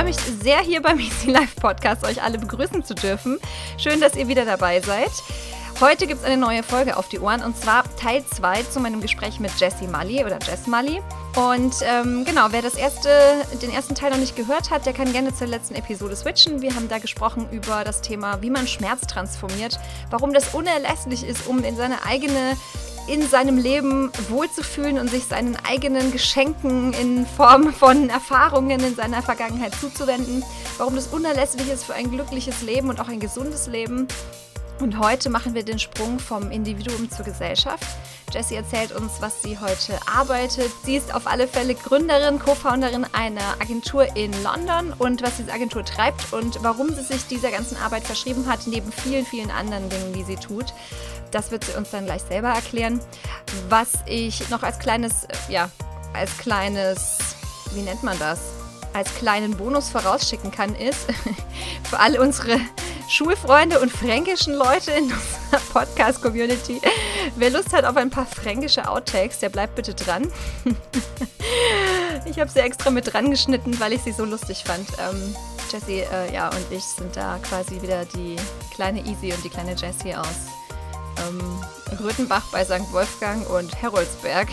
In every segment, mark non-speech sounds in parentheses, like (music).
freue mich sehr, hier beim Easy Life Podcast euch alle begrüßen zu dürfen. Schön, dass ihr wieder dabei seid. Heute gibt es eine neue Folge auf die Ohren und zwar Teil 2 zu meinem Gespräch mit Jessie Mully oder Jess Mully. Und ähm, genau, wer das erste, den ersten Teil noch nicht gehört hat, der kann gerne zur letzten Episode switchen. Wir haben da gesprochen über das Thema, wie man Schmerz transformiert, warum das unerlässlich ist, um in seine eigene in seinem Leben wohlzufühlen und sich seinen eigenen Geschenken in Form von Erfahrungen in seiner Vergangenheit zuzuwenden, warum das unerlässlich ist für ein glückliches Leben und auch ein gesundes Leben. Und heute machen wir den Sprung vom Individuum zur Gesellschaft. Jessie erzählt uns, was sie heute arbeitet. Sie ist auf alle Fälle Gründerin, Co-Founderin einer Agentur in London und was diese Agentur treibt und warum sie sich dieser ganzen Arbeit verschrieben hat, neben vielen, vielen anderen Dingen, die sie tut. Das wird sie uns dann gleich selber erklären. Was ich noch als kleines, ja, als kleines, wie nennt man das? Als kleinen Bonus vorausschicken kann, ist (laughs) für alle unsere Schulfreunde und fränkischen Leute in unserer Podcast-Community. Wer Lust hat auf ein paar fränkische Outtakes, der bleibt bitte dran. (laughs) ich habe sie extra mit dran geschnitten, weil ich sie so lustig fand. Ähm, Jessie äh, ja, und ich sind da quasi wieder die kleine Easy und die kleine Jessie aus ähm, Röthenbach bei St. Wolfgang und Heroldsberg,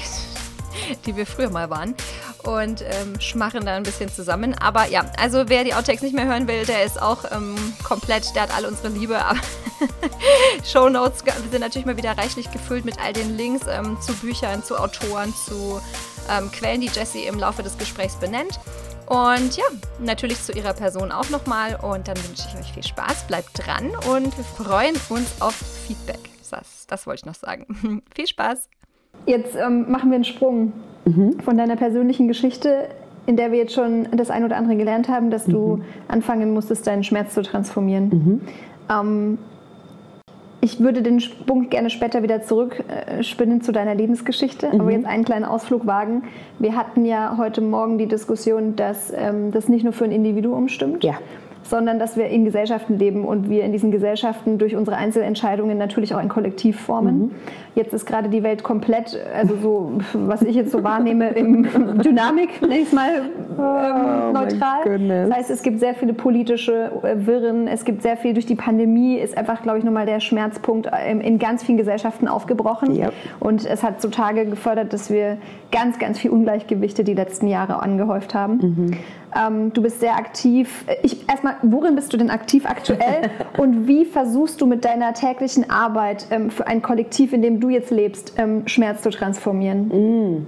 (laughs) die wir früher mal waren. Und ähm, schmachen da ein bisschen zusammen. Aber ja, also wer die Outtakes nicht mehr hören will, der ist auch ähm, komplett, der hat alle unsere Liebe. (laughs) Show Notes sind natürlich mal wieder reichlich gefüllt mit all den Links ähm, zu Büchern, zu Autoren, zu ähm, Quellen, die Jessie im Laufe des Gesprächs benennt. Und ja, natürlich zu ihrer Person auch nochmal. Und dann wünsche ich euch viel Spaß, bleibt dran und wir freuen uns auf Feedback. Das, das wollte ich noch sagen. (laughs) Viel Spaß. Jetzt ähm, machen wir einen Sprung mhm. von deiner persönlichen Geschichte, in der wir jetzt schon das ein oder andere gelernt haben, dass du mhm. anfangen musstest, deinen Schmerz zu transformieren. Mhm. Ähm, ich würde den Sprung gerne später wieder zurückspinnen äh, zu deiner Lebensgeschichte, aber mhm. jetzt einen kleinen Ausflug wagen. Wir hatten ja heute Morgen die Diskussion, dass ähm, das nicht nur für ein Individuum stimmt, ja sondern dass wir in Gesellschaften leben und wir in diesen Gesellschaften durch unsere Einzelentscheidungen natürlich auch ein Kollektiv formen. Mhm. Jetzt ist gerade die Welt komplett, also so, was ich jetzt so wahrnehme, im (laughs) Dynamik, nenne ich es mal ähm, oh, neutral. Das heißt, es gibt sehr viele politische äh, Wirren, es gibt sehr viel durch die Pandemie, ist einfach, glaube ich, nochmal der Schmerzpunkt ähm, in ganz vielen Gesellschaften aufgebrochen. Yep. Und es hat zutage gefördert, dass wir ganz, ganz viel Ungleichgewichte die letzten Jahre angehäuft haben. Mhm. Ähm, du bist sehr aktiv. Ich, erstmal, worin bist du denn aktiv aktuell (laughs) und wie versuchst du mit deiner täglichen Arbeit ähm, für ein Kollektiv, in dem du jetzt lebst, ähm, Schmerz zu transformieren? Mm.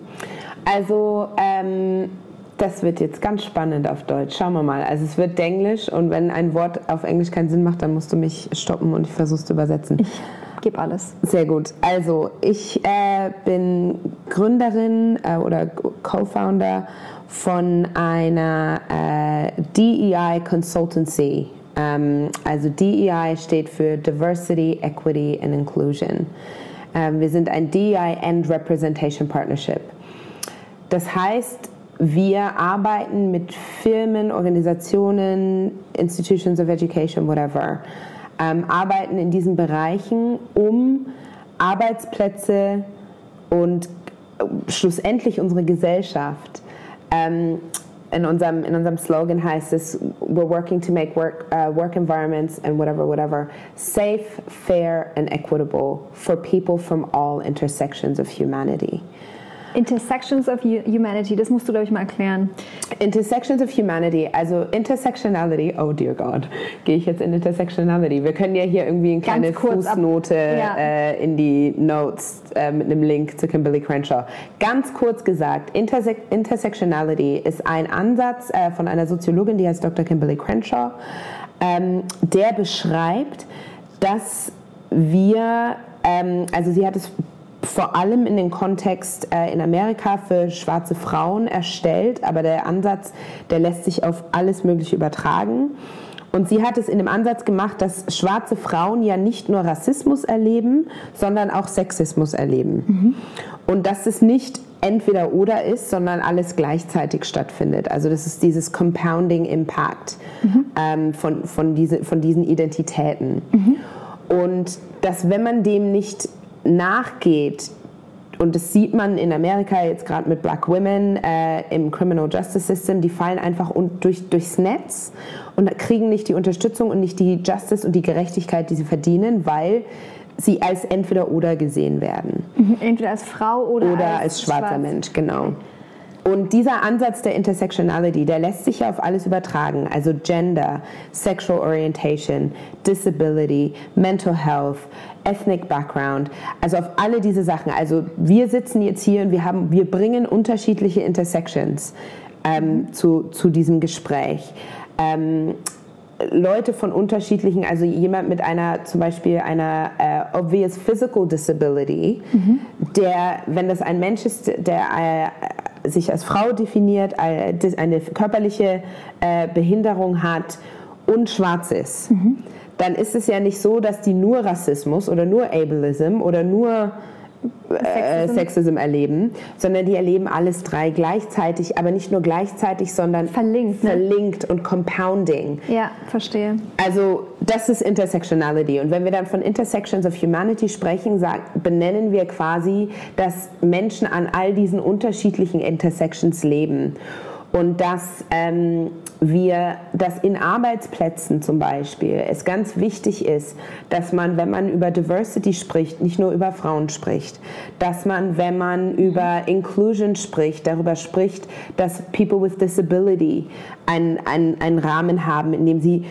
Also, ähm, das wird jetzt ganz spannend auf Deutsch. Schauen wir mal. Also, es wird Denglisch und wenn ein Wort auf Englisch keinen Sinn macht, dann musst du mich stoppen und ich versuche es zu übersetzen. Ich gebe alles. Sehr gut. Also, ich äh, bin Gründerin äh, oder Co-Founder von einer äh, DEI Consultancy. Ähm, also DEI steht für Diversity, Equity and Inclusion. Ähm, wir sind ein DEI and Representation Partnership. Das heißt, wir arbeiten mit Firmen, Organisationen, Institutions of Education, whatever, ähm, arbeiten in diesen Bereichen, um Arbeitsplätze und äh, schlussendlich unsere Gesellschaft um, in unserem, in unserem Slogan heißt es, we're working to make work, uh, work environments and whatever, whatever, safe, fair and equitable for people from all intersections of humanity. Intersections of Humanity, das musst du, glaube ich, mal erklären. Intersections of Humanity, also Intersectionality, oh dear God, gehe ich jetzt in Intersectionality? Wir können ja hier irgendwie eine kleine Fußnote ja. äh, in die Notes äh, mit einem Link zu Kimberly Crenshaw. Ganz kurz gesagt, Interse Intersectionality ist ein Ansatz äh, von einer Soziologin, die heißt Dr. Kimberly Crenshaw, ähm, der beschreibt, dass wir, ähm, also sie hat es vor allem in den Kontext äh, in Amerika für schwarze Frauen erstellt, aber der Ansatz, der lässt sich auf alles Mögliche übertragen. Und sie hat es in dem Ansatz gemacht, dass schwarze Frauen ja nicht nur Rassismus erleben, sondern auch Sexismus erleben. Mhm. Und dass es nicht entweder oder ist, sondern alles gleichzeitig stattfindet. Also das ist dieses Compounding Impact mhm. ähm, von, von, diese, von diesen Identitäten. Mhm. Und dass wenn man dem nicht nachgeht und das sieht man in Amerika jetzt gerade mit Black Women äh, im Criminal Justice System, die fallen einfach durch, durchs Netz und kriegen nicht die Unterstützung und nicht die Justice und die Gerechtigkeit, die sie verdienen, weil sie als entweder oder gesehen werden. Mhm, entweder als Frau oder, oder als, als schwarzer schwarz. Mensch, genau. Und dieser Ansatz der Intersectionality, der lässt sich ja auf alles übertragen. Also Gender, Sexual Orientation, Disability, Mental Health, Ethnic Background, also auf alle diese Sachen. Also wir sitzen jetzt hier und wir, haben, wir bringen unterschiedliche Intersections ähm, zu, zu diesem Gespräch. Ähm, Leute von unterschiedlichen, also jemand mit einer zum Beispiel einer äh, obvious physical disability, mhm. der, wenn das ein Mensch ist, der äh, sich als Frau definiert, eine körperliche äh, Behinderung hat und schwarz ist, mhm. dann ist es ja nicht so, dass die nur Rassismus oder nur Ableism oder nur äh, Sexism. erleben, sondern die erleben alles drei gleichzeitig, aber nicht nur gleichzeitig, sondern verlinkt, ne? verlinkt und compounding. Ja, verstehe. Also das ist Intersectionality. Und wenn wir dann von Intersections of Humanity sprechen, sag, benennen wir quasi, dass Menschen an all diesen unterschiedlichen Intersections leben und dass ähm, wir, dass in Arbeitsplätzen zum Beispiel es ganz wichtig ist, dass man, wenn man über Diversity spricht, nicht nur über Frauen spricht, dass man, wenn man über Inclusion spricht, darüber spricht, dass People with Disability einen, einen, einen Rahmen haben, in dem sie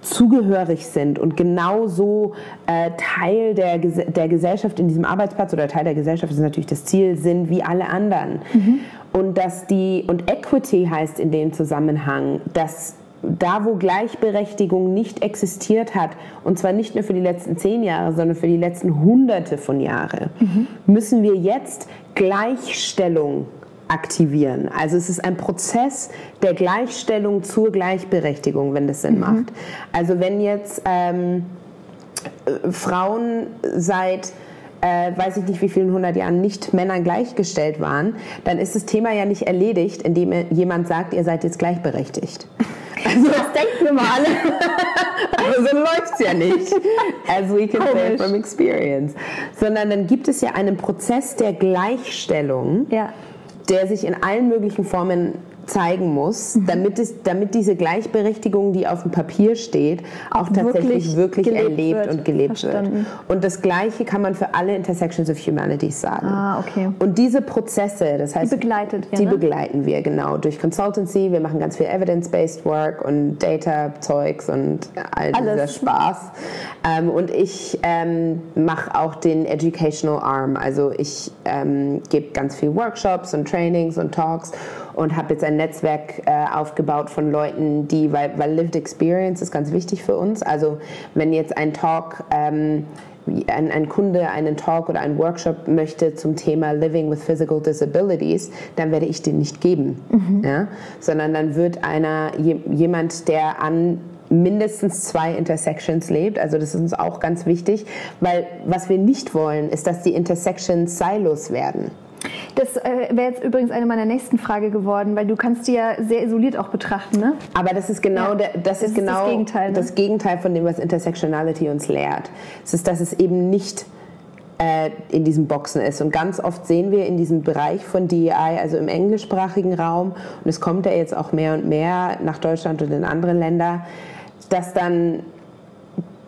zugehörig sind und genauso äh, Teil der, der Gesellschaft in diesem Arbeitsplatz oder Teil der Gesellschaft ist natürlich das Ziel, sind wie alle anderen. Mhm. Und dass die, und Equity heißt in dem Zusammenhang, dass da, wo Gleichberechtigung nicht existiert hat, und zwar nicht nur für die letzten zehn Jahre, sondern für die letzten Hunderte von Jahren, mhm. müssen wir jetzt Gleichstellung aktivieren. Also es ist ein Prozess der Gleichstellung zur Gleichberechtigung, wenn das Sinn mhm. macht. Also wenn jetzt ähm, Frauen seit äh, weiß ich nicht wie vielen hundert Jahren nicht Männern gleichgestellt waren, dann ist das Thema ja nicht erledigt, indem jemand sagt, ihr seid jetzt gleichberechtigt. (laughs) Also, das denken wir mal alle. (laughs) Aber so läuft es ja nicht. As we can say from experience. Sondern dann gibt es ja einen Prozess der Gleichstellung, ja. der sich in allen möglichen Formen zeigen muss, mhm. damit, es, damit diese Gleichberechtigung, die auf dem Papier steht, auch, auch tatsächlich wirklich, wirklich erlebt wird. und gelebt Verstanden. wird. Und das Gleiche kann man für alle Intersections of Humanities sagen. Ah, okay. Und diese Prozesse, das heißt, die begleitet wir, die ne? begleiten wir genau durch Consultancy. Wir machen ganz viel Evidence-based Work und Data-Zeugs und all dieser Alles. Spaß. Ähm, und ich ähm, mache auch den Educational Arm. Also ich ähm, gebe ganz viel Workshops und Trainings und Talks und habe jetzt ein Netzwerk äh, aufgebaut von Leuten, die, weil, weil Lived Experience ist ganz wichtig für uns. Also wenn jetzt ein Talk ähm, ein, ein, Kunde einen Talk oder einen Workshop möchte zum Thema Living with Physical Disabilities, dann werde ich den nicht geben, mhm. ja? sondern dann wird einer jemand, der an mindestens zwei Intersections lebt. Also das ist uns auch ganz wichtig, weil was wir nicht wollen, ist, dass die Intersections Silos werden. Das äh, wäre jetzt übrigens eine meiner nächsten Frage geworden, weil du kannst die ja sehr isoliert auch betrachten, ne? Aber das ist genau, ja. der, das, das ist, ist genau das, Gegenteil, ne? das Gegenteil von dem, was Intersectionality uns lehrt. Es ist, dass es eben nicht äh, in diesen Boxen ist. Und ganz oft sehen wir in diesem Bereich von DEI, also im englischsprachigen Raum, und es kommt ja jetzt auch mehr und mehr nach Deutschland und in andere Länder, dass dann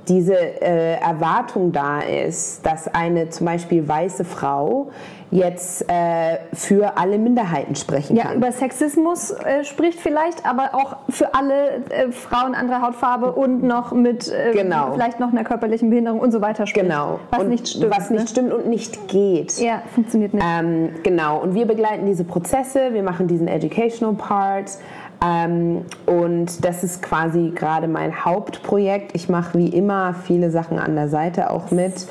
diese äh, Erwartung da ist, dass eine zum Beispiel weiße Frau jetzt äh, für alle Minderheiten sprechen kann. Ja, über Sexismus äh, spricht vielleicht, aber auch für alle äh, Frauen anderer Hautfarbe und noch mit äh, genau. vielleicht noch einer körperlichen Behinderung und so weiter spricht. Genau. Was und nicht stimmt. Was nicht ne? stimmt und nicht geht. Ja, funktioniert nicht. Ähm, genau. Und wir begleiten diese Prozesse, wir machen diesen Educational Part. Ähm, und das ist quasi gerade mein Hauptprojekt. Ich mache wie immer viele Sachen an der Seite auch mit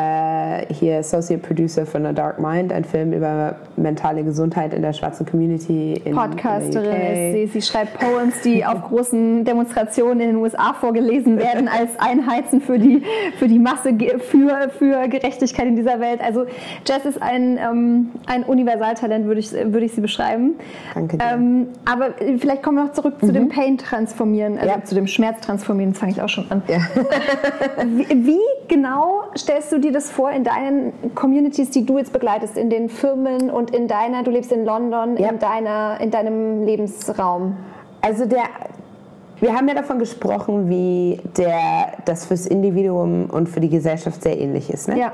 äh, hier Associate Producer von A Dark Mind, ein Film über mentale Gesundheit in der schwarzen Community. In, Podcasterin ist sie. Sie schreibt Poems, die (laughs) auf großen Demonstrationen in den USA vorgelesen werden, als Einheizen für die, für die Masse, für, für Gerechtigkeit in dieser Welt. Also Jess ist ein, ähm, ein Universaltalent, würde ich, würde ich sie beschreiben. Danke dir. Ähm, aber vielleicht kommen wir noch zurück mhm. zu dem Pain transformieren, also ja. zu dem Schmerz transformieren, fange ich auch schon an. Ja. (laughs) wie, wie genau stellst du dir das vor in deinen Communities, die du jetzt begleitest, in den Firmen und in deiner, du lebst in London, ja. in, deiner, in deinem Lebensraum? Also der, wir haben ja davon gesprochen, wie der, das fürs Individuum und für die Gesellschaft sehr ähnlich ist. Ne? Ja.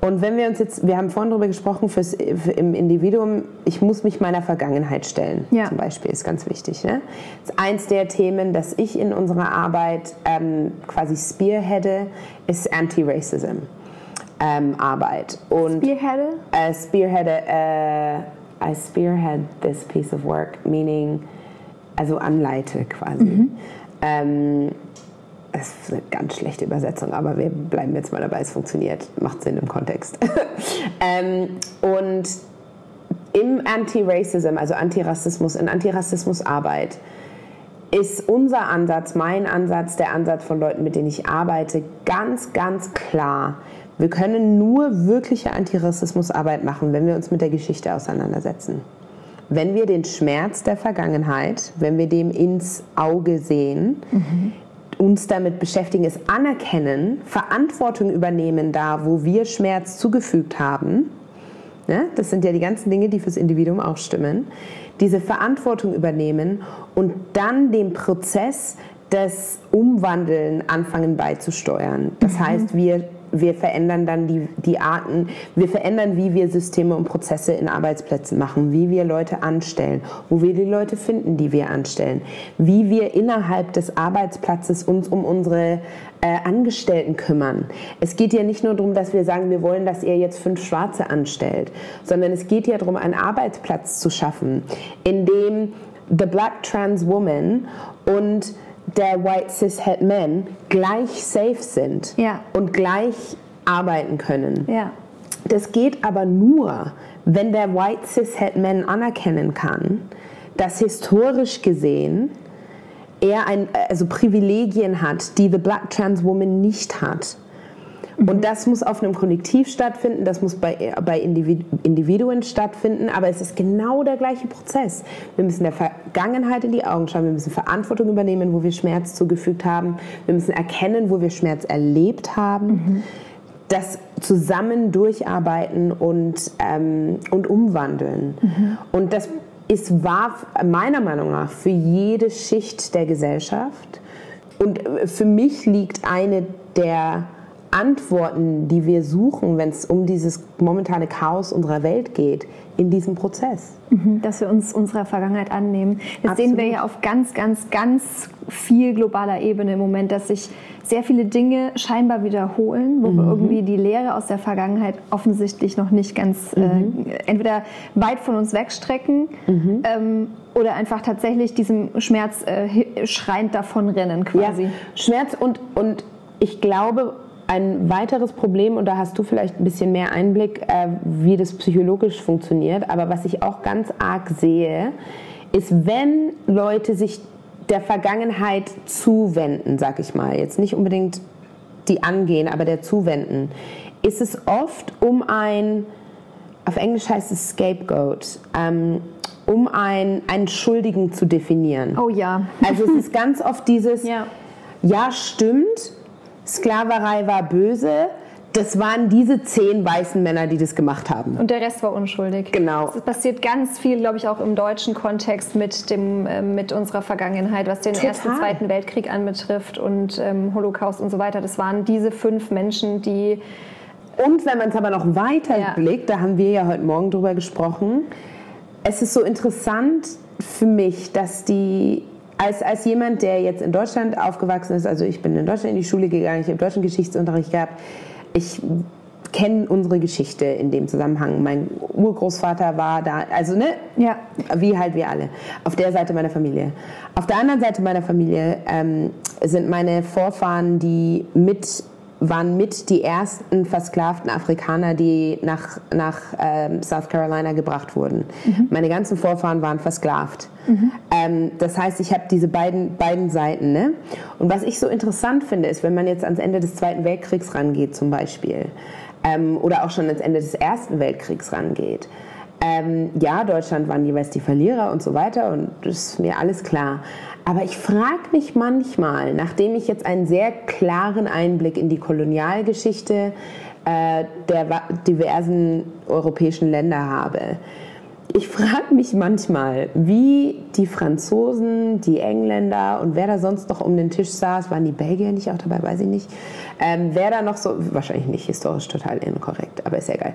Und wenn wir uns jetzt, wir haben vorhin darüber gesprochen, fürs, für im Individuum, ich muss mich meiner Vergangenheit stellen, ja. zum Beispiel, ist ganz wichtig. Ne? Das ist eins der Themen, das ich in unserer Arbeit ähm, quasi spearheade, ist Anti-Racism. Ähm, Arbeit. Und spearheade? Äh, spearheade, äh, I spearhead this piece of work, meaning, also anleite quasi. Mhm. Ähm, das ist eine ganz schlechte Übersetzung, aber wir bleiben jetzt mal dabei, es funktioniert, macht Sinn im Kontext. (laughs) ähm, und im Anti-Racism, also Antirassismus, in Antirassismusarbeit, ist unser Ansatz, mein Ansatz, der Ansatz von Leuten, mit denen ich arbeite, ganz, ganz klar. Wir können nur wirkliche Antirassismusarbeit machen, wenn wir uns mit der Geschichte auseinandersetzen. Wenn wir den Schmerz der Vergangenheit, wenn wir dem ins Auge sehen, mhm uns damit beschäftigen, ist anerkennen, Verantwortung übernehmen da, wo wir Schmerz zugefügt haben. Ja, das sind ja die ganzen Dinge, die fürs Individuum auch stimmen. Diese Verantwortung übernehmen und dann den Prozess des Umwandeln anfangen beizusteuern. Das mhm. heißt, wir wir verändern dann die, die Arten, wir verändern, wie wir Systeme und Prozesse in Arbeitsplätzen machen, wie wir Leute anstellen, wo wir die Leute finden, die wir anstellen, wie wir innerhalb des Arbeitsplatzes uns um unsere äh, Angestellten kümmern. Es geht ja nicht nur darum, dass wir sagen, wir wollen, dass ihr jetzt fünf Schwarze anstellt, sondern es geht ja darum, einen Arbeitsplatz zu schaffen, in dem the black trans woman und der White Cis-Het Men gleich safe sind ja. und gleich arbeiten können. Ja. Das geht aber nur, wenn der White Cis-Het Man anerkennen kann, dass historisch gesehen er ein, also Privilegien hat, die the Black Trans Woman nicht hat. Und das muss auf einem Kollektiv stattfinden, das muss bei, bei Individuen stattfinden, aber es ist genau der gleiche Prozess. Wir müssen der Vergangenheit in die Augen schauen, wir müssen Verantwortung übernehmen, wo wir Schmerz zugefügt haben, wir müssen erkennen, wo wir Schmerz erlebt haben. Mhm. Das zusammen durcharbeiten und, ähm, und umwandeln. Mhm. Und das ist wahr, meiner Meinung nach, für jede Schicht der Gesellschaft. Und äh, für mich liegt eine der Antworten, die wir suchen, wenn es um dieses momentane Chaos unserer Welt geht, in diesem Prozess. Mhm, dass wir uns unserer Vergangenheit annehmen. Das Absolut. sehen wir ja auf ganz, ganz, ganz viel globaler Ebene im Moment, dass sich sehr viele Dinge scheinbar wiederholen, wo mhm. wir irgendwie die Lehre aus der Vergangenheit offensichtlich noch nicht ganz äh, mhm. äh, entweder weit von uns wegstrecken mhm. ähm, oder einfach tatsächlich diesem Schmerz äh, schreiend davonrennen quasi. Ja, Schmerz und, und ich glaube, ein weiteres Problem, und da hast du vielleicht ein bisschen mehr Einblick, äh, wie das psychologisch funktioniert, aber was ich auch ganz arg sehe, ist, wenn Leute sich der Vergangenheit zuwenden, sag ich mal, jetzt nicht unbedingt die angehen, aber der zuwenden, ist es oft um ein, auf Englisch heißt es Scapegoat, ähm, um ein, einen Schuldigen zu definieren. Oh ja. Also es ist ganz oft dieses, (laughs) ja, ja stimmt, Sklaverei war böse. Das waren diese zehn weißen Männer, die das gemacht haben. Und der Rest war unschuldig. Genau. Es passiert ganz viel, glaube ich, auch im deutschen Kontext mit, dem, äh, mit unserer Vergangenheit, was den Total. Ersten, Zweiten Weltkrieg anbetrifft und ähm, Holocaust und so weiter. Das waren diese fünf Menschen, die. Und wenn man es aber noch weiter ja. blickt, da haben wir ja heute Morgen drüber gesprochen, es ist so interessant für mich, dass die als, als jemand, der jetzt in Deutschland aufgewachsen ist, also ich bin in Deutschland in die Schule gegangen, ich habe deutschen Geschichtsunterricht gehabt, ich kenne unsere Geschichte in dem Zusammenhang. Mein Urgroßvater war da, also ne, ja. wie halt wir alle, auf der Seite meiner Familie. Auf der anderen Seite meiner Familie ähm, sind meine Vorfahren, die mit waren mit die ersten versklavten Afrikaner, die nach, nach ähm, South Carolina gebracht wurden. Mhm. Meine ganzen Vorfahren waren versklavt. Mhm. Ähm, das heißt, ich habe diese beiden, beiden Seiten. Ne? Und was ich so interessant finde, ist, wenn man jetzt ans Ende des Zweiten Weltkriegs rangeht zum Beispiel, ähm, oder auch schon ans Ende des Ersten Weltkriegs rangeht, Ähm, ja, Deutschland waren jeweils die Verlierer und so weiter und das ist mir alles klar. Aber ich frage mich manchmal, nachdem ich jetzt einen sehr klaren Einblick in die Kolonialgeschichte äh, der diversen europäischen Länder habe, ich frage mich manchmal, wie die Franzosen, die Engländer und wer da sonst noch um den Tisch saß, waren die Belgier nicht auch dabei, weiß ich nicht, ähm, wer da noch so, wahrscheinlich nicht historisch total inkorrekt, aber ist ja geil,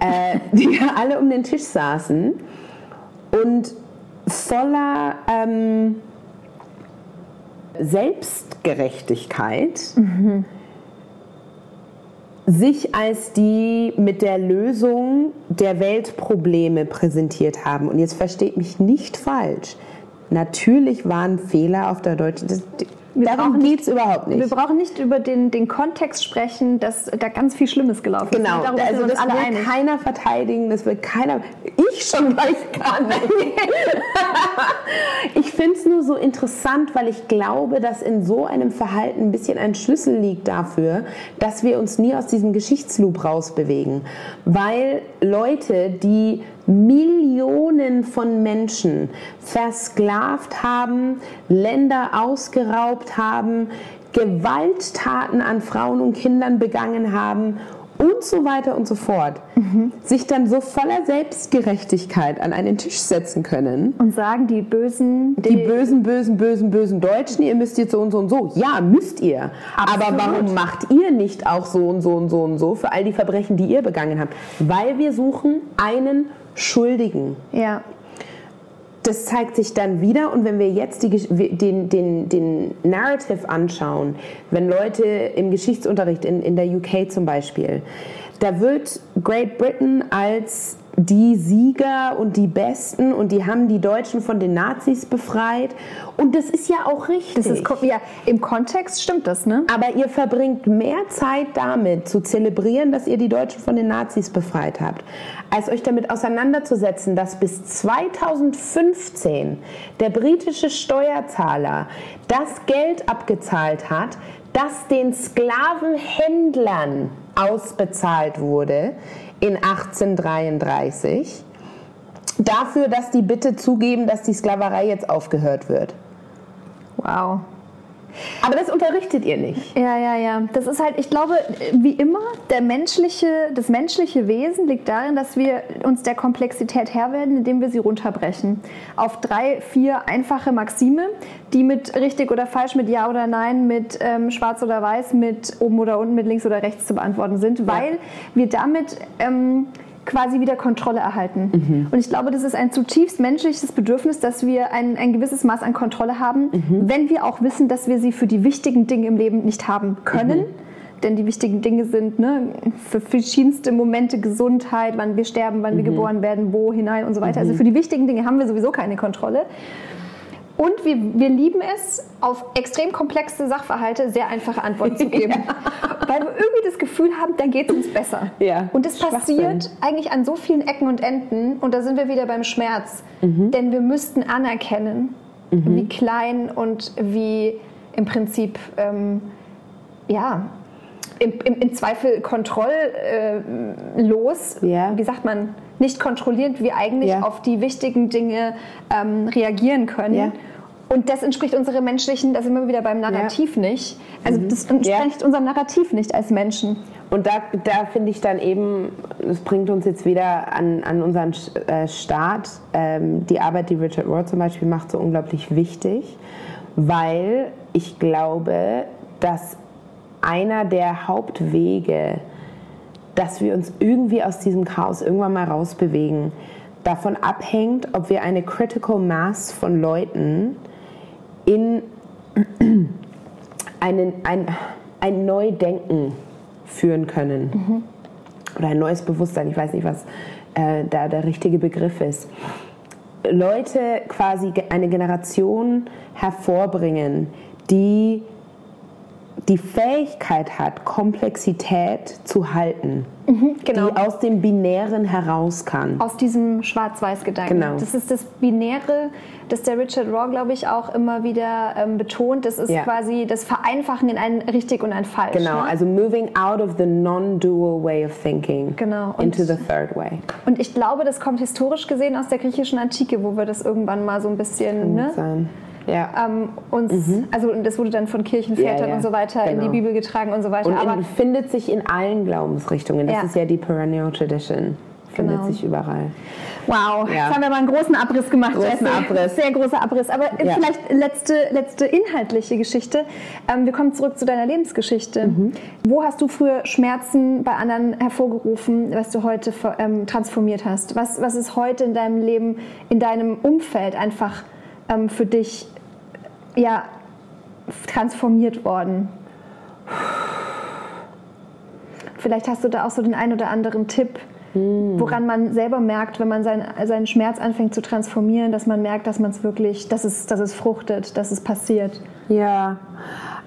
äh, (laughs) die alle um den Tisch saßen und voller ähm, Selbstgerechtigkeit mhm. Sich als die mit der Lösung der Weltprobleme präsentiert haben. Und jetzt versteht mich nicht falsch. Natürlich waren Fehler auf der deutschen. Wir Darum geht es überhaupt nicht. Wir brauchen nicht über den, den Kontext sprechen, dass da ganz viel Schlimmes gelaufen ist. Genau, also das will einig. keiner verteidigen, das will keiner, ich schon, weil ich kann. ich finde es nur so interessant, weil ich glaube, dass in so einem Verhalten ein bisschen ein Schlüssel liegt dafür, dass wir uns nie aus diesem Geschichtsloop rausbewegen. Weil Leute, die Millionen von Menschen versklavt haben, Länder ausgeraubt haben, Gewalttaten an Frauen und Kindern begangen haben und so weiter und so fort, mhm. sich dann so voller Selbstgerechtigkeit an einen Tisch setzen können. Und sagen, die bösen... Die, die bösen, bösen, bösen, bösen Deutschen, ihr müsst jetzt so und so und so. Ja, müsst ihr. Absolut. Aber warum macht ihr nicht auch so und so und so und so für all die Verbrechen, die ihr begangen habt? Weil wir suchen einen Schuldigen. Ja. Das zeigt sich dann wieder und wenn wir jetzt die, den, den, den Narrative anschauen, wenn Leute im Geschichtsunterricht in, in der UK zum Beispiel, da wird Great Britain als die Sieger und die Besten und die haben die Deutschen von den Nazis befreit. Und das ist ja auch richtig. Das ist, ja, Im Kontext stimmt das, ne? Aber ihr verbringt mehr Zeit damit zu zelebrieren, dass ihr die Deutschen von den Nazis befreit habt, als euch damit auseinanderzusetzen, dass bis 2015 der britische Steuerzahler das Geld abgezahlt hat, das den Sklavenhändlern ausbezahlt wurde in 1833 dafür, dass die bitte zugeben, dass die Sklaverei jetzt aufgehört wird. Wow. Aber das unterrichtet ihr nicht. Ja, ja, ja. Das ist halt, ich glaube, wie immer, der menschliche, das menschliche Wesen liegt darin, dass wir uns der Komplexität Herr werden, indem wir sie runterbrechen. Auf drei, vier einfache Maxime, die mit richtig oder falsch, mit Ja oder Nein, mit ähm, Schwarz oder Weiß, mit oben oder unten, mit links oder rechts zu beantworten sind, weil ja. wir damit ähm, quasi wieder Kontrolle erhalten. Mhm. Und ich glaube, das ist ein zutiefst menschliches Bedürfnis, dass wir ein, ein gewisses Maß an Kontrolle haben, mhm. wenn wir auch wissen, dass wir sie für die wichtigen Dinge im Leben nicht haben können. Mhm. Denn die wichtigen Dinge sind ne, für verschiedenste Momente Gesundheit, wann wir sterben, wann wir mhm. geboren werden, wo hinein und so weiter. Also mhm. für die wichtigen Dinge haben wir sowieso keine Kontrolle. Und wir, wir lieben es, auf extrem komplexe Sachverhalte sehr einfache Antworten zu geben. (laughs) ja. Weil wir irgendwie das Gefühl haben, dann geht es uns besser. Ja. Und das passiert eigentlich an so vielen Ecken und Enden. Und da sind wir wieder beim Schmerz. Mhm. Denn wir müssten anerkennen, mhm. wie klein und wie im Prinzip, ähm, ja, im, im, im Zweifel kontrolllos, yeah. wie sagt man, nicht kontrollierend wir eigentlich yeah. auf die wichtigen Dinge ähm, reagieren können. Yeah. Und das entspricht unserem menschlichen, da sind wir wieder beim Narrativ ja. nicht. Also mhm. das entspricht ja. unserem Narrativ nicht als Menschen. Und da, da finde ich dann eben, das bringt uns jetzt wieder an, an unseren äh, Staat, ähm, die Arbeit, die Richard Rohr zum Beispiel macht, so unglaublich wichtig, weil ich glaube, dass einer der Hauptwege, dass wir uns irgendwie aus diesem Chaos irgendwann mal rausbewegen, davon abhängt, ob wir eine Critical Mass von Leuten in einen, ein, ein Neudenken führen können. Mhm. Oder ein neues Bewusstsein, ich weiß nicht, was äh, da der richtige Begriff ist. Leute quasi eine Generation hervorbringen, die die Fähigkeit hat, Komplexität zu halten, mhm, genau. die aus dem Binären heraus kann. Aus diesem Schwarz-Weiß-Gedanken. Genau. Das ist das Binäre, das der Richard Raw, glaube ich, auch immer wieder ähm, betont. Das ist ja. quasi das Vereinfachen in ein richtig und ein falsch. Genau, ne? also moving out of the non-dual way of thinking genau. into the third way. Und ich glaube, das kommt historisch gesehen aus der griechischen Antike, wo wir das irgendwann mal so ein bisschen... Ne? sein ja. ähm, uns, mhm. also das wurde dann von Kirchenvätern ja, ja. und so weiter genau. in die genau. Bibel getragen und so weiter. Und Aber findet sich in allen Glaubensrichtungen. Das ist ja die Perennial Tradition. Findet genau. sich überall. Wow, ja. jetzt haben wir mal einen großen Abriss gemacht. Großen. Abriss. Sehr großer Abriss. Aber ja. vielleicht letzte, letzte inhaltliche Geschichte. Ähm, wir kommen zurück zu deiner Lebensgeschichte. Mhm. Wo hast du früher Schmerzen bei anderen hervorgerufen, was du heute ähm, transformiert hast? Was, was ist heute in deinem Leben, in deinem Umfeld einfach ähm, für dich ja, transformiert worden? Vielleicht hast du da auch so den einen oder anderen Tipp, hm. woran man selber merkt, wenn man seinen, seinen Schmerz anfängt zu transformieren, dass man merkt, dass man es wirklich, dass es, dass es fruchtet, dass es passiert. Ja,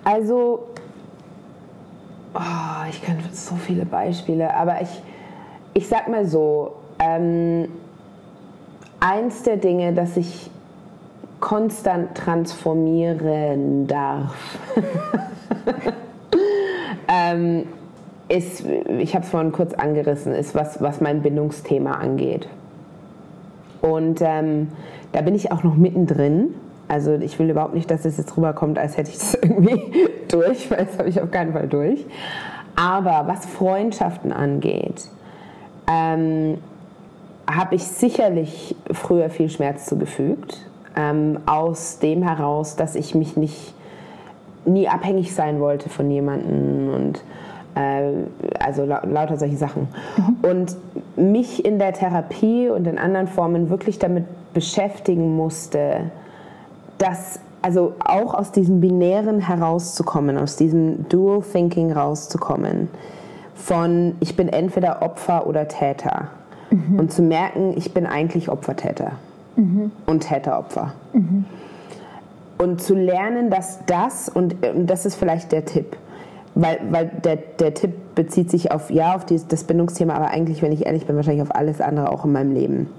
also oh, ich kenne so viele Beispiele, aber ich, ich sag mal so, ähm, eins der Dinge, das ich konstant transformieren darf, (laughs) ähm, ist, ich habe es vorhin kurz angerissen, ist was, was mein Bindungsthema angeht. Und ähm, da bin ich auch noch mittendrin. Also ich will überhaupt nicht, dass es jetzt rüberkommt, als hätte ich es (laughs) irgendwie durch, weil das habe ich auf keinen Fall durch. Aber was Freundschaften angeht, ähm, habe ich sicherlich früher viel Schmerz zugefügt ähm, aus dem heraus, dass ich mich nicht nie abhängig sein wollte von jemandem und äh, also la lauter solche Sachen. Mhm. Und mich in der Therapie und in anderen Formen wirklich damit beschäftigen musste, dass also auch aus diesem Binären herauszukommen, aus diesem Dual Thinking rauszukommen, von ich bin entweder Opfer oder Täter mhm. und zu merken, ich bin eigentlich Opfertäter mhm. und Täteropfer. Mhm. Und zu lernen, dass das, und, und das ist vielleicht der Tipp, weil, weil der, der Tipp bezieht sich auf, ja, auf dieses, das Bindungsthema, aber eigentlich, wenn ich ehrlich bin, wahrscheinlich auf alles andere auch in meinem Leben.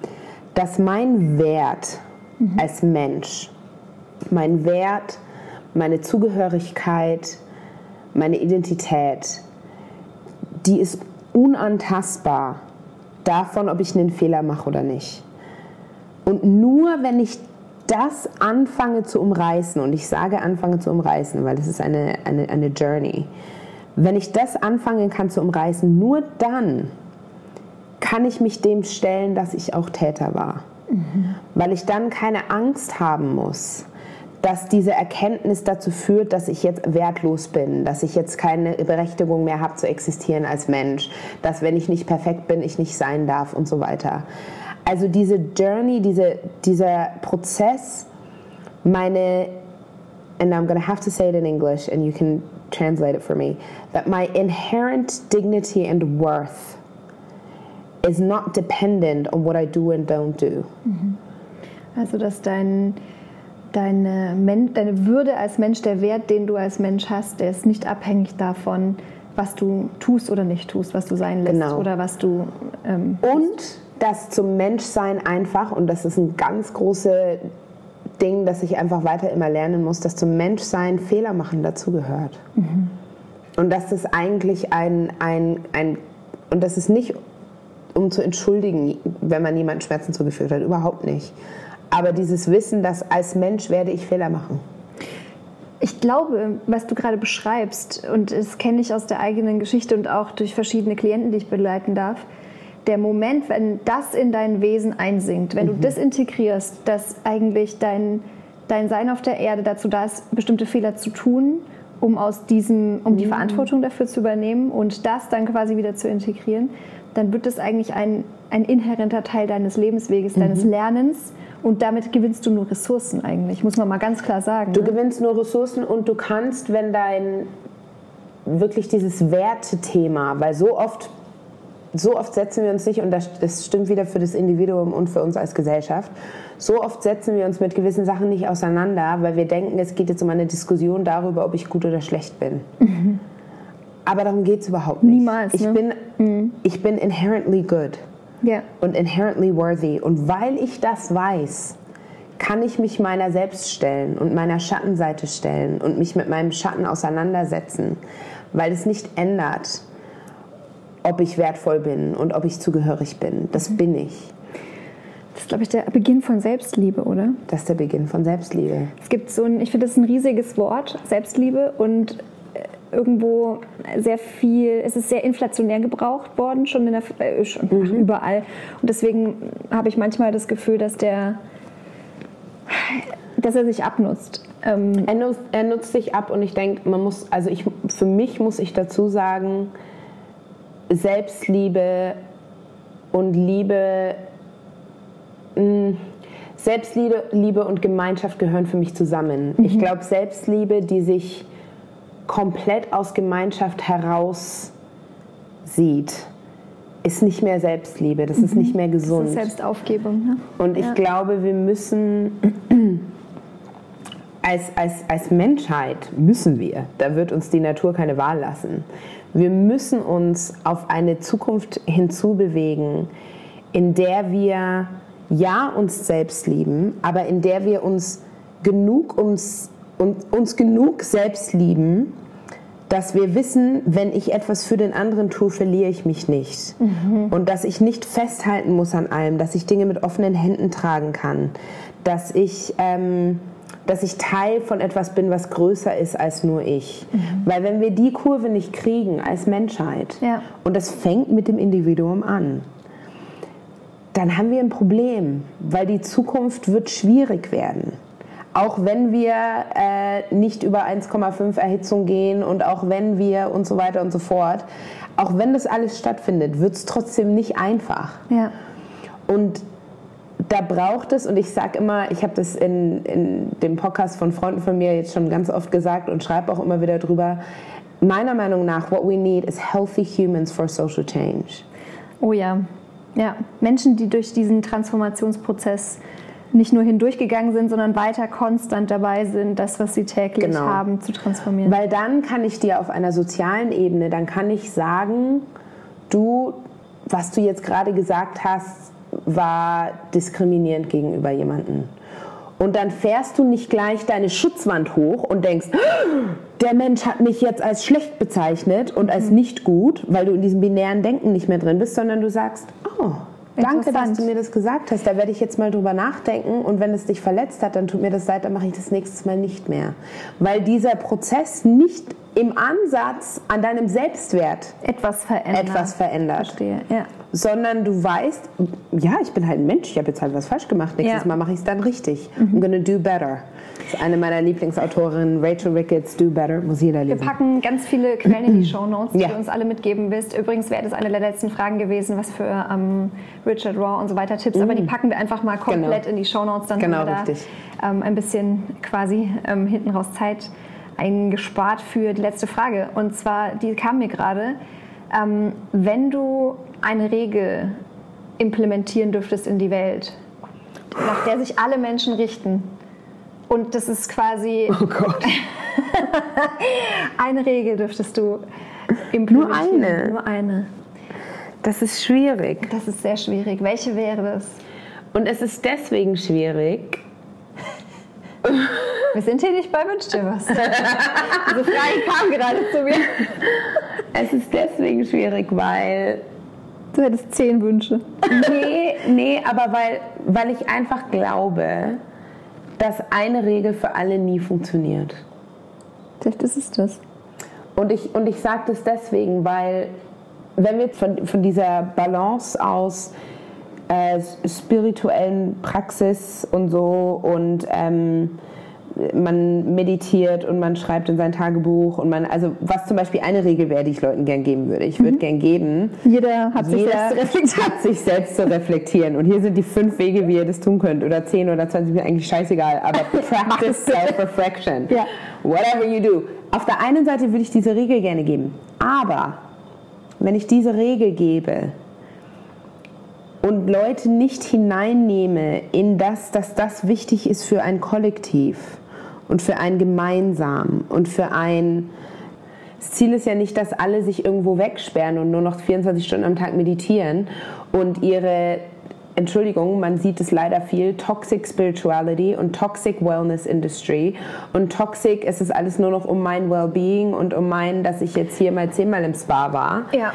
Dass mein Wert mhm. als Mensch, mein Wert, meine Zugehörigkeit, meine Identität, die ist unantastbar davon, ob ich einen Fehler mache oder nicht. Und nur wenn ich das anfange zu umreißen, und ich sage anfange zu umreißen, weil das ist eine, eine, eine Journey, wenn ich das anfangen kann zu umreißen, nur dann kann ich mich dem stellen, dass ich auch Täter war. Mhm. Weil ich dann keine Angst haben muss, dass diese Erkenntnis dazu führt, dass ich jetzt wertlos bin, dass ich jetzt keine Berechtigung mehr habe zu existieren als Mensch, dass wenn ich nicht perfekt bin, ich nicht sein darf und so weiter. Also diese Journey, diese, dieser Prozess, meine, and I'm going to have to say it in English and you can translate it for me, that my inherent dignity and worth is not dependent on what I do and don't do. Mhm. Also, dass dein, deine, deine Würde als Mensch, der Wert, den du als Mensch hast, der ist nicht abhängig davon, was du tust oder nicht tust, was du sein lässt genau. oder was du. Ähm, Und das zum Menschsein einfach, und das ist ein ganz großes Ding, das ich einfach weiter immer lernen muss, dass zum Menschsein Fehler machen dazugehört. Mhm. Und dass das eigentlich ein, ein, ein, und das ist nicht, um zu entschuldigen, wenn man jemandem Schmerzen zugefügt hat, überhaupt nicht. Aber dieses Wissen, dass als Mensch werde ich Fehler machen. Ich glaube, was du gerade beschreibst, und das kenne ich aus der eigenen Geschichte und auch durch verschiedene Klienten, die ich begleiten darf, der Moment, wenn das in dein Wesen einsinkt, wenn mhm. du das integrierst, dass eigentlich dein, dein Sein auf der Erde dazu da ist, bestimmte Fehler zu tun, um aus diesem, um die mhm. Verantwortung dafür zu übernehmen und das dann quasi wieder zu integrieren, dann wird es eigentlich ein, ein inhärenter Teil deines Lebensweges, deines mhm. Lernens und damit gewinnst du nur Ressourcen eigentlich, muss man mal ganz klar sagen. Du ne? gewinnst nur Ressourcen und du kannst, wenn dein wirklich dieses Wertethema, weil so oft so oft setzen wir uns nicht, und das, das stimmt wieder für das Individuum und für uns als Gesellschaft, so oft setzen wir uns mit gewissen Sachen nicht auseinander, weil wir denken, es geht jetzt um eine Diskussion darüber, ob ich gut oder schlecht bin. Mhm. Aber darum geht es überhaupt nicht. Niemals. Ich, ne? bin, mhm. ich bin inherently good ja. und inherently worthy. Und weil ich das weiß, kann ich mich meiner selbst stellen und meiner Schattenseite stellen und mich mit meinem Schatten auseinandersetzen, weil es nicht ändert, ob ich wertvoll bin und ob ich zugehörig bin. Das mhm. bin ich. Das ist, glaube ich, der Beginn von Selbstliebe, oder? Das ist der Beginn von Selbstliebe. Es gibt so ein, ich finde das ein riesiges Wort, Selbstliebe, und äh, irgendwo sehr viel, es ist sehr inflationär gebraucht worden, schon, in der, äh, schon mhm. überall. Und deswegen habe ich manchmal das Gefühl, dass der, dass er sich abnutzt. Ähm er, nutzt, er nutzt sich ab und ich denke, man muss, also ich, für mich muss ich dazu sagen, Selbstliebe und Liebe Mm, Selbstliebe und Gemeinschaft gehören für mich zusammen. Mhm. Ich glaube, Selbstliebe, die sich komplett aus Gemeinschaft heraus sieht, ist nicht mehr Selbstliebe. Das mhm. ist nicht mehr gesund. Das ist Selbstaufgebung. Ne? Und ich ja. glaube, wir müssen als, als, als Menschheit müssen wir, da wird uns die Natur keine Wahl lassen, wir müssen uns auf eine Zukunft hinzubewegen, in der wir ja uns selbst lieben, aber in der wir uns genug uns, uns, uns genug selbst lieben, dass wir wissen, wenn ich etwas für den anderen tue, verliere ich mich nicht. Mhm. Und dass ich nicht festhalten muss an allem, dass ich Dinge mit offenen Händen tragen kann, dass ich, ähm, dass ich Teil von etwas bin, was größer ist als nur ich. Mhm. Weil wenn wir die Kurve nicht kriegen als Menschheit, ja. und das fängt mit dem Individuum an, dann haben wir ein Problem, weil die Zukunft wird schwierig werden. Auch wenn wir äh, nicht über 1,5 Erhitzung gehen und auch wenn wir und so weiter und so fort, auch wenn das alles stattfindet, wird es trotzdem nicht einfach. Ja. Und da braucht es, und ich sage immer, ich habe das in, in dem Podcast von Freunden von mir jetzt schon ganz oft gesagt und schreibe auch immer wieder drüber, meiner Meinung nach, what we need is healthy humans for social change. Oh ja, ja, Menschen, die durch diesen Transformationsprozess nicht nur hindurchgegangen sind, sondern weiter konstant dabei sind, das, was sie täglich genau. haben, zu transformieren. Weil dann kann ich dir auf einer sozialen Ebene, dann kann ich sagen, du, was du jetzt gerade gesagt hast, war diskriminierend gegenüber jemandem. Und dann fährst du nicht gleich deine Schutzwand hoch und denkst, der Mensch hat mich jetzt als schlecht bezeichnet und als mhm. nicht gut, weil du in diesem binären Denken nicht mehr drin bist, sondern du sagst, oh, Danke, dass du mir das gesagt hast. Da werde ich jetzt mal drüber nachdenken und wenn es dich verletzt hat, dann tut mir das leid, dann mache ich das nächstes Mal nicht mehr. Weil dieser Prozess nicht im Ansatz an deinem Selbstwert etwas verändert. Etwas verändert. Verstehe, ja. Sondern du weißt, ja, ich bin halt ein Mensch, ich habe jetzt halt was falsch gemacht. Nächstes ja. Mal mache ich es dann richtig. Mhm. I'm gonna do better. Das ist eine meiner Lieblingsautorinnen, Rachel Ricketts, Do Better, muss jeder lesen. Wir packen ganz viele Quellen in die (clears throat) Show Notes, die ja. du uns alle mitgeben willst. Übrigens wäre das eine der letzten Fragen gewesen, was für ähm, Richard Raw und so weiter Tipps, mhm. aber die packen wir einfach mal komplett genau. in die Show Notes. Dann genau, haben wir richtig. da ähm, ein bisschen quasi ähm, hinten raus Zeit eingespart für die letzte Frage. Und zwar, die kam mir gerade. Ähm, wenn du eine Regel implementieren dürftest in die Welt, nach der sich alle Menschen richten, und das ist quasi. Oh Gott. (laughs) eine Regel dürftest du implementieren. Nur eine. Nur eine. Das ist schwierig. Das ist sehr schwierig. Welche wäre das? Und es ist deswegen schwierig. Wir sind hier nicht bei Wünsch dir was. Diese Frage kam gerade zu mir. Es ist deswegen schwierig, weil. Du hättest zehn Wünsche. Nee, nee, aber weil, weil ich einfach glaube, dass eine Regel für alle nie funktioniert. Vielleicht ist es das. Und ich, und ich sage das deswegen, weil wenn wir von, von dieser Balance aus äh, spirituellen Praxis und so und ähm, man meditiert und man schreibt in sein Tagebuch und man, also was zum Beispiel eine Regel wäre, die ich Leuten gern geben würde. Ich würde mhm. gern geben. Jeder hat jeder sich selbst (laughs) hat sich selbst zu reflektieren. Und hier sind die fünf Wege, wie ihr das tun könnt. Oder zehn oder zwanzig, mir eigentlich scheißegal. Aber (laughs) practice self-reflection. Ja. Whatever you do. Auf der einen Seite würde ich diese Regel gerne geben. Aber wenn ich diese Regel gebe, und Leute nicht hineinnehme in das, dass das wichtig ist für ein Kollektiv und für ein Gemeinsam und für ein... Das Ziel ist ja nicht, dass alle sich irgendwo wegsperren und nur noch 24 Stunden am Tag meditieren und ihre Entschuldigung, man sieht es leider viel, Toxic Spirituality und Toxic Wellness Industry. Und Toxic ist es alles nur noch um mein Wellbeing und um mein, dass ich jetzt hier mal zehnmal im Spa war. Ja.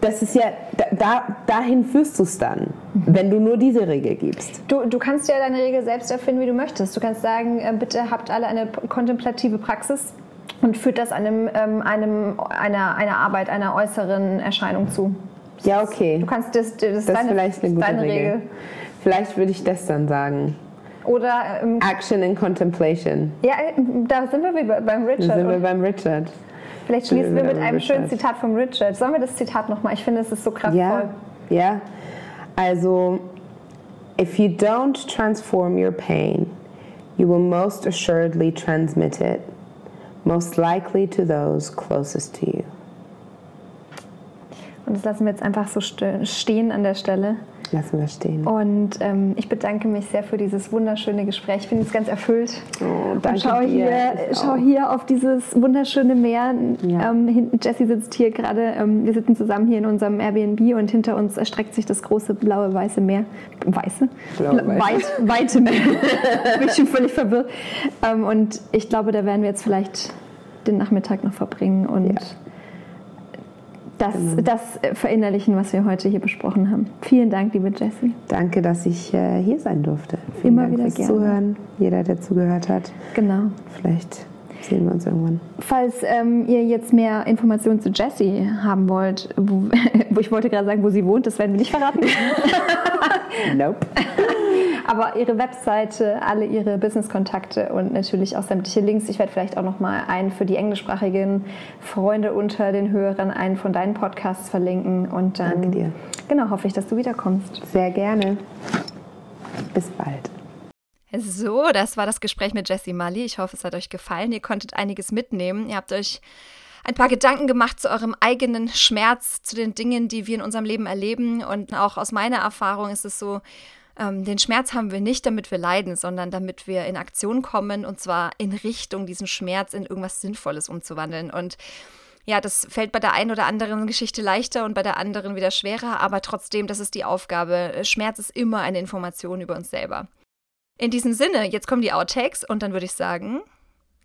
Das ist ja, da, dahin führst du es dann, wenn du nur diese Regel gibst. Du, du kannst ja deine Regel selbst erfinden, wie du möchtest. Du kannst sagen, äh, bitte habt alle eine kontemplative Praxis und führt das einem, ähm, einem, einer, einer Arbeit, einer äußeren Erscheinung zu. Ja, okay. Du kannst das, das, Das ist deine, vielleicht eine gute deine Regel. Regel. Vielleicht würde ich das dann sagen. Oder ähm, Action and Contemplation. ja, da sind wir beim Da Richard. sind wir beim Richard. Vielleicht schließen wir mit einem schönen. Zitat vom Richard. Sollen wir das Zitat nochmal? Ich finde, es ist so kraftvoll. Ja, ja. Also, if you don't transform your pain, you will most assuredly transmit it, most likely to those closest to you. Und das lassen wir jetzt einfach so ste- stehen an der Stelle. Lassen wir stehen. Und ähm, ich bedanke mich sehr für dieses wunderschöne Gespräch. Ich bin jetzt ganz erfüllt. Oh, Und danke schau dir. hier, Ich schau hier auf dieses wunderschöne Meer. Ja. Ähm, hinten, Jessie sitzt hier gerade. Ähm, wir sitzen zusammen hier in unserem Airbnb und hinter uns erstreckt sich das große blaue weiße Meer. Weiße? Blaue, Bla- weiße. Weit, weite Meer. (laughs) bin ich schon völlig verwirrt. Ähm, und ich glaube, da werden wir jetzt vielleicht den Nachmittag noch verbringen und Ja. Das, das verinnerlichen, was wir heute hier besprochen haben. Vielen Dank, liebe Jessie. Danke, dass ich äh, hier sein durfte. Vielen Immer Dank wieder fürs gerne. Zuhören. Jeder, der zugehört hat. Genau. Vielleicht sehen wir uns irgendwann. Falls ähm, ihr jetzt mehr Informationen zu Jessie haben wollt, wo, (laughs) wo ich wollte gerade sagen, wo sie wohnt, das werden wir nicht verraten. (laughs) (laughs) Nope. Aber ihre Webseite, alle ihre Business-Kontakte und natürlich auch sämtliche Links. Ich werde vielleicht auch noch mal einen für die englischsprachigen Freunde unter den Hörern einen von deinen Podcasts verlinken. Und dann Danke dir. genau hoffe ich, dass du wiederkommst. Sehr gerne. Bis bald. So, das war das Gespräch mit Jessie Mali. Ich hoffe, es hat euch gefallen. Ihr konntet einiges mitnehmen. Ihr habt euch ein paar Gedanken gemacht zu eurem eigenen Schmerz, zu den Dingen, die wir in unserem Leben erleben. Und auch aus meiner Erfahrung ist es so, ähm, den Schmerz haben wir nicht, damit wir leiden, sondern damit wir in Aktion kommen und zwar in Richtung diesen Schmerz in irgendwas Sinnvolles umzuwandeln. Und ja, das fällt bei der einen oder anderen Geschichte leichter und bei der anderen wieder schwerer, aber trotzdem, das ist die Aufgabe. Schmerz ist immer eine Information über uns selber. In diesem Sinne, jetzt kommen die Outtakes und dann würde ich sagen,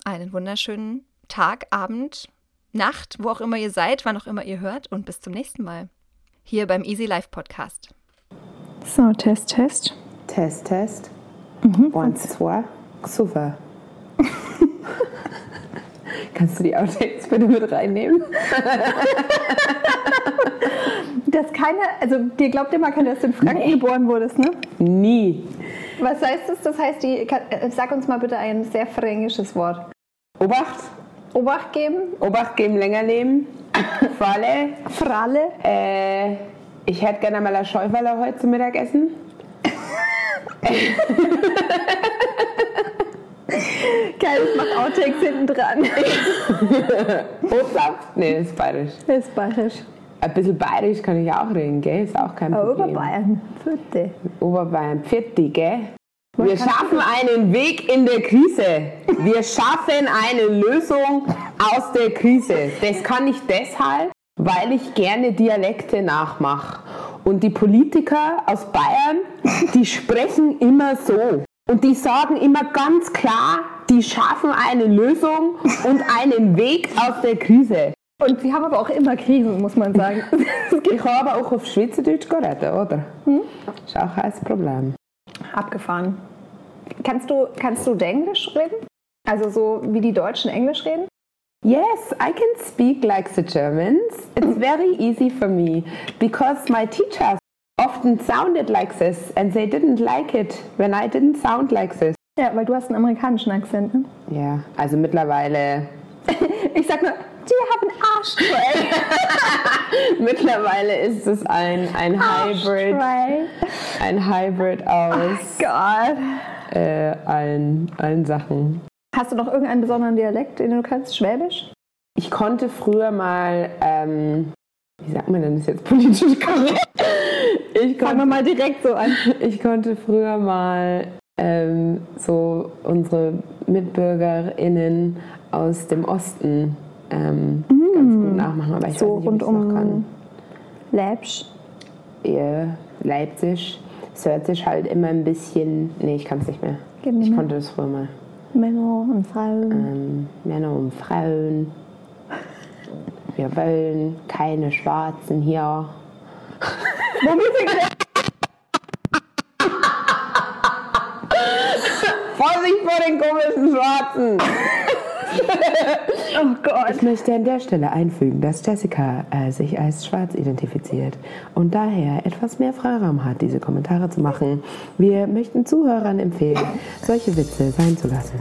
einen wunderschönen Tag, Abend, Nacht, wo auch immer ihr seid, wann auch immer ihr hört und bis zum nächsten Mal. Hier beim Easy Life Podcast. So, Test, Test. Test, Test. Mhm. Eins, zwei. Super. (laughs) Kannst du die Outtakes bitte mit reinnehmen? Das keine, also dir glaubt immer keiner, dass du in Franken geboren wurdest, ne? Nie. Was heißt das? Das heißt, die, äh, sag uns mal bitte ein sehr fränkisches Wort. Obacht. Obacht geben, Obacht geben, länger leben. Falle. Fralle. Äh, ich hätte gerne mal eine Schäuferle heute zum Mittagessen. Geil, ich mach Outtakes hinten dran. (laughs) Oblauf? Nee, das ist bayerisch. Das ist bayerisch. Ein bisschen bayerisch kann ich auch reden, gell? Ist auch kein Problem. Oberbayern. Vierte. Oberbayern. Pfitti, gell? Wir schaffen einen Weg in der Krise. Wir schaffen eine Lösung aus der Krise. Das kann ich deshalb, weil ich gerne Dialekte nachmache. Und die Politiker aus Bayern, die sprechen immer so. Und die sagen immer ganz klar, die schaffen eine Lösung und einen Weg aus der Krise. Und sie haben aber auch immer Krisen, muss man sagen. (laughs) Ich habe aber auch auf Schweizerdeutsch geredet, oder? Ist auch kein Problem. Abgefahren. Kannst du, kannst du Englisch reden? Also so wie die Deutschen Englisch reden? Yes, I can speak like the Germans. It's mm. very easy for me because my teachers often sounded like this and they didn't like it when I didn't sound like this. Ja, weil du hast einen amerikanischen Akzent, ne? Ja, also mittlerweile, (laughs) Ich sag nur, you have an mittlerweile ist es ein, ein Hybrid, ein Hybrid aus oh Gott. äh, allen, allen Sachen. Hast du noch irgendeinen besonderen Dialekt, den du kannst? Schwäbisch? Ich konnte früher mal ähm, wie sagt man denn das jetzt politisch korrekt? Ich Fangen wir mal direkt so an. (laughs) Ich konnte früher mal ähm, so unsere MitbürgerInnen aus dem Osten ähm, mm. ganz gut nachmachen, aber ich so weiß nicht, rund um noch kann. Leipzig. Ja, Leipzig. Es hört sich halt immer ein bisschen. Nee, ich kann es nicht mehr. Ich konnte das früher mal. Männer und Frauen. Ähm, Männer und Frauen. Wir wollen keine Schwarzen hier. Vorsicht vor den komischen Schwarzen! (laughs) oh Gott. Ich möchte an der Stelle einfügen, dass Jessica äh, sich als schwarz identifiziert und daher etwas mehr Freiraum hat, diese Kommentare zu machen. Wir möchten Zuhörern empfehlen, solche Witze sein zu lassen.